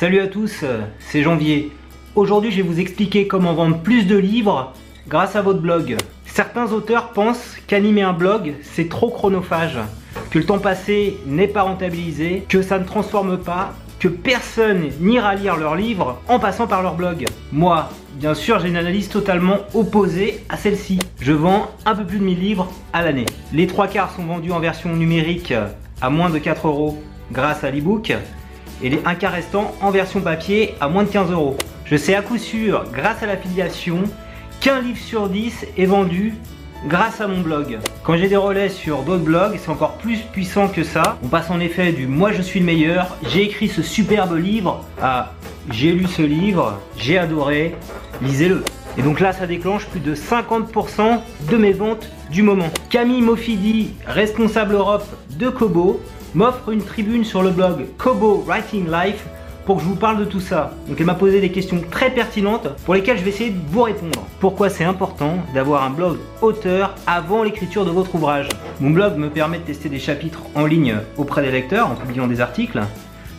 Salut à tous, c'est Janvier. Aujourd'hui, je vais vous expliquer comment vendre plus de livres grâce à votre blog. Certains auteurs pensent qu'animer un blog, c'est trop chronophage, que le temps passé n'est pas rentabilisé, que ça ne transforme pas, que personne n'ira lire leurs livres en passant par leur blog. Moi, bien sûr, j'ai une analyse totalement opposée à celle-ci. Je vends un peu plus de 1000 livres à l'année. Les trois quarts sont vendus en version numérique à moins de 4 euros grâce à l'ebook et les un quart restants en version papier à moins de 15 euros. Je sais à coup sûr, grâce à l'affiliation, qu'un livre sur 10 est vendu grâce à mon blog. Quand j'ai des relais sur d'autres blogs, c'est encore plus puissant que ça. On passe en effet du moi je suis le meilleur, j'ai écrit ce superbe livre à j'ai lu ce livre, j'ai adoré, lisez-le. Et donc là, ça déclenche plus de 50% de mes ventes du moment. Camille Mofidi, responsable Europe de Kobo, m'offre une tribune sur le blog Kobo Writing Life pour que je vous parle de tout ça. Donc elle m'a posé des questions très pertinentes pour lesquelles je vais essayer de vous répondre. Pourquoi c'est important d'avoir un blog auteur avant l'écriture de votre ouvrage? Mon blog me permet de tester des chapitres en ligne auprès des lecteurs en publiant des articles.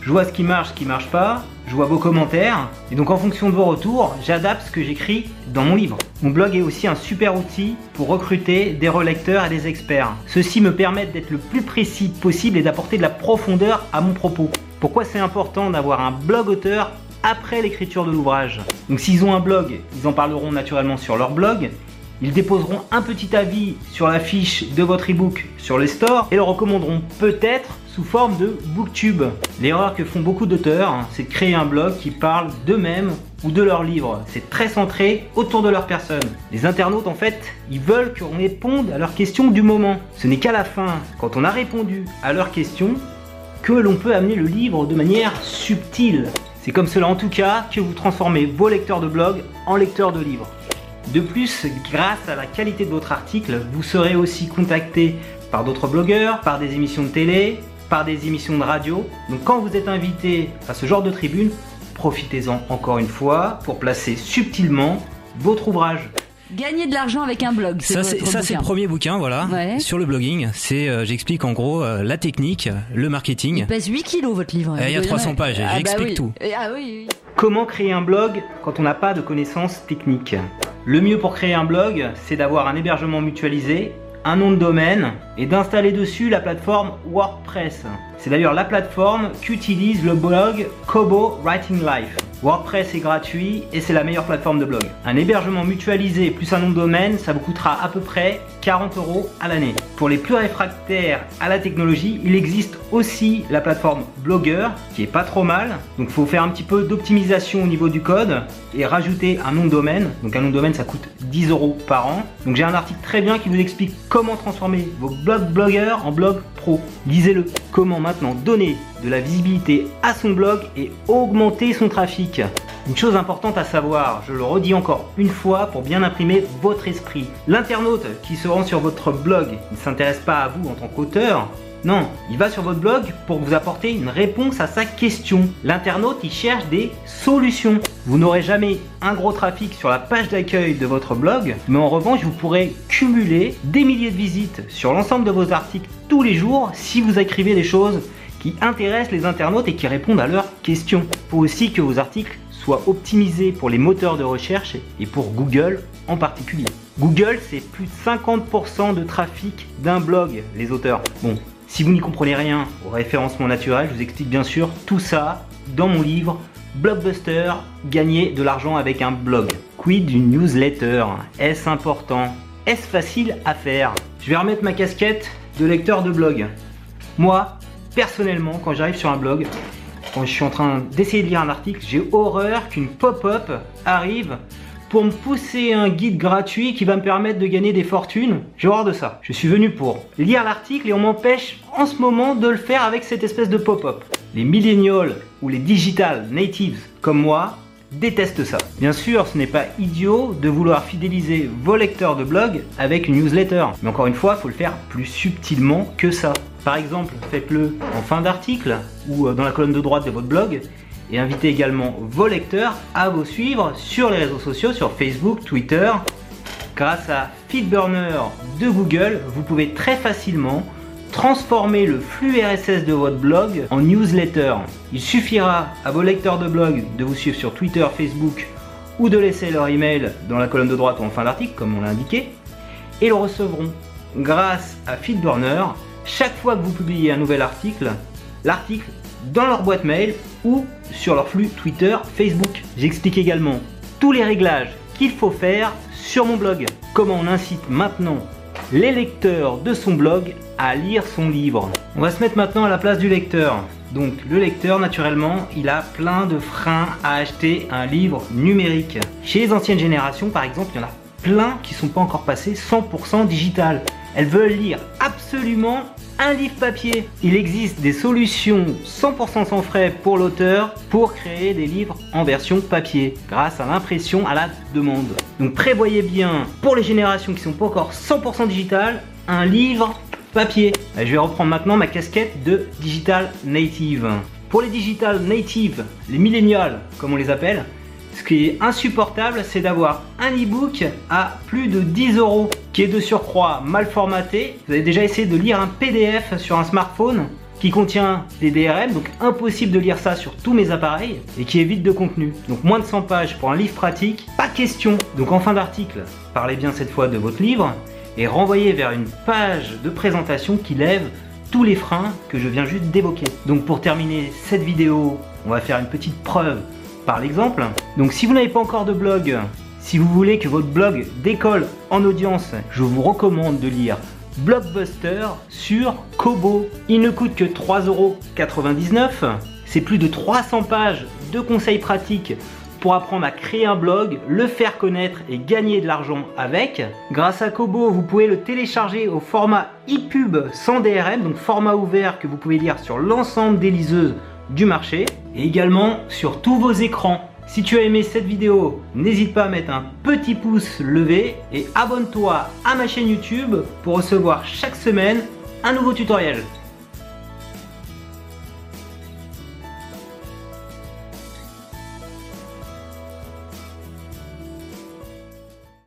Je vois ce qui marche, ce qui marche pas, je vois vos commentaires, et donc en fonction de vos retours, j'adapte ce que j'écris dans mon livre. Mon blog est aussi un super outil pour recruter des relecteurs et des experts. Ceux-ci me permettent d'être le plus précis possible et d'apporter de la profondeur à mon propos. Pourquoi c'est important d'avoir un blog auteur après l'écriture de l'ouvrage? Donc s'ils ont un blog, ils en parleront naturellement sur leur blog, ils déposeront un petit avis sur la fiche de votre ebook sur les stores et le recommanderont peut-être sous forme de booktube. L'erreur que font beaucoup d'auteurs, hein, c'est de créer un blog qui parle d'eux-mêmes ou de leurs livres. C'est très centré autour de leur personne. Les internautes, en fait, ils veulent qu'on réponde à leurs questions du moment. Ce n'est qu'à la fin, quand on a répondu à leurs questions, que l'on peut amener le livre de manière subtile. C'est comme cela en tout cas que vous transformez vos lecteurs de blog en lecteurs de livres. De plus, grâce à la qualité de votre article, vous serez aussi contacté par d'autres blogueurs, par des émissions de télé, par des émissions de radio. Donc quand vous êtes invité à ce genre de tribune, profitez-en encore une fois pour placer subtilement votre ouvrage. Gagner de l'argent avec un blog. Ça, c'est ça, c'est le premier bouquin, voilà, sur le blogging. C'est, euh, j'explique en gros euh, la technique, le marketing. Il pèse 8 kilos votre livre. Eh, il y a 300 pages. Ah, bah j'explique tout. Eh, ah, oui, oui. Comment créer un blog quand on n'a pas de connaissances techniques? Le mieux pour créer un blog, c'est d'avoir un hébergement mutualisé, un nom de domaine et d'installer dessus la plateforme WordPress. C'est d'ailleurs la plateforme qu'utilise le blog Kobo Writing Life. WordPress est gratuit et c'est la meilleure plateforme de blog. Un hébergement mutualisé plus un nom de domaine, ça vous coûtera à peu près 40 euros à l'année. Pour les plus réfractaires à la technologie, il existe aussi la plateforme Blogger qui est pas trop mal. Donc il faut faire un petit peu d'optimisation au niveau du code et rajouter un nom de domaine. Donc un nom de domaine ça coûte 10 euros par an. Donc j'ai un article très bien qui vous explique comment transformer vos blogs blogueurs en blog pro. Lisez-le. Comment maintenant? Donner de la visibilité à son blog et augmenter son trafic. Une chose importante à savoir, je le redis encore une fois pour bien imprimer votre esprit. L'internaute qui se rend sur votre blog ne s'intéresse pas à vous en tant qu'auteur, non, il va sur votre blog pour vous apporter une réponse à sa question. L'internaute, il cherche des solutions. Vous n'aurez jamais un gros trafic sur la page d'accueil de votre blog, mais en revanche, vous pourrez cumuler des milliers de visites sur l'ensemble de vos articles tous les jours si vous écrivez des choses qui intéressent les internautes et qui répondent à leurs questions. Il faut aussi que vos articles soient optimisés pour les moteurs de recherche et pour Google en particulier. Google, c'est plus de 50% de trafic d'un blog, les auteurs. Bon, si vous n'y comprenez rien au référencement naturel, je vous explique bien sûr tout ça dans mon livre Blockbuster, gagner de l'argent avec un blog. Quid d'une newsletter? Est-ce important? Est-ce facile à faire? Je vais remettre ma casquette de lecteur de blog. Moi, personnellement, quand j'arrive sur un blog, quand je suis en train d'essayer de lire un article, j'ai horreur qu'une pop-up arrive pour me pousser un guide gratuit qui va me permettre de gagner des fortunes. J'ai horreur de ça. Je suis venu pour lire l'article et on m'empêche en ce moment de le faire avec cette espèce de pop-up. Les millennials ou les digital natives comme moi détestent ça. Bien sûr, ce n'est pas idiot de vouloir fidéliser vos lecteurs de blog avec une newsletter. Mais encore une fois, il faut le faire plus subtilement que ça. Par exemple, faites-le en fin d'article ou euh, dans la colonne de droite de votre blog et invitez également vos lecteurs à vous suivre sur les réseaux sociaux, sur Facebook, Twitter. Grâce à Feedburner de Google, vous pouvez très facilement transformer le flux RSS de votre blog en newsletter. Il suffira à vos lecteurs de blog de vous suivre sur Twitter, Facebook ou de laisser leur email dans la colonne de droite ou en fin d'article, comme on l'a indiqué, et le recevront grâce à Feedburner chaque fois que vous publiez un nouvel article, l'article dans leur boîte mail ou sur leur flux Twitter, Facebook. J'explique également tous les réglages qu'il faut faire sur mon blog. Comment on incite maintenant les lecteurs de son blog à lire son livre. On va se mettre maintenant à la place du lecteur. Donc le lecteur, naturellement, il a plein de freins à acheter un livre numérique. Chez les anciennes générations, par exemple, il y en a plein qui sont pas encore passés 100% digital. Elles veulent lire absolument un livre papier. Il existe des solutions 100% sans frais pour l'auteur pour créer des livres en version papier grâce à l'impression à la demande. Donc prévoyez bien pour les générations qui sont pas encore 100% digital un livre papier. Je vais reprendre maintenant ma casquette de digital native. Pour les digital native, les millénials comme on les appelle, ce qui est insupportable, c'est d'avoir un e-book à plus de 10 euros, qui est de surcroît mal formaté. Vous avez déjà essayé de lire un PDF sur un smartphone qui contient des DRM, donc impossible de lire ça sur tous mes appareils, et qui est de contenu. Donc moins de 100 pages pour un livre pratique, pas question. Donc en fin d'article, parlez bien cette fois de votre livre, et renvoyez vers une page de présentation qui lève tous les freins que je viens juste d'évoquer. Donc pour terminer cette vidéo, on va faire une petite preuve par l'exemple. Donc si vous n'avez pas encore de blog, si vous voulez que votre blog décolle en audience, je vous recommande de lire Blockbuster sur Kobo. Il ne coûte que 3,99€. C'est plus de 300 pages de conseils pratiques pour apprendre à créer un blog, le faire connaître et gagner de l'argent avec. Grâce à Kobo, vous pouvez le télécharger au format ePub sans DRM, donc format ouvert que vous pouvez lire sur l'ensemble des liseuses du marché et également sur tous vos écrans. Si tu as aimé cette vidéo, n'hésite pas à mettre un petit pouce levé et abonne-toi à ma chaîne YouTube pour recevoir chaque semaine un nouveau tutoriel.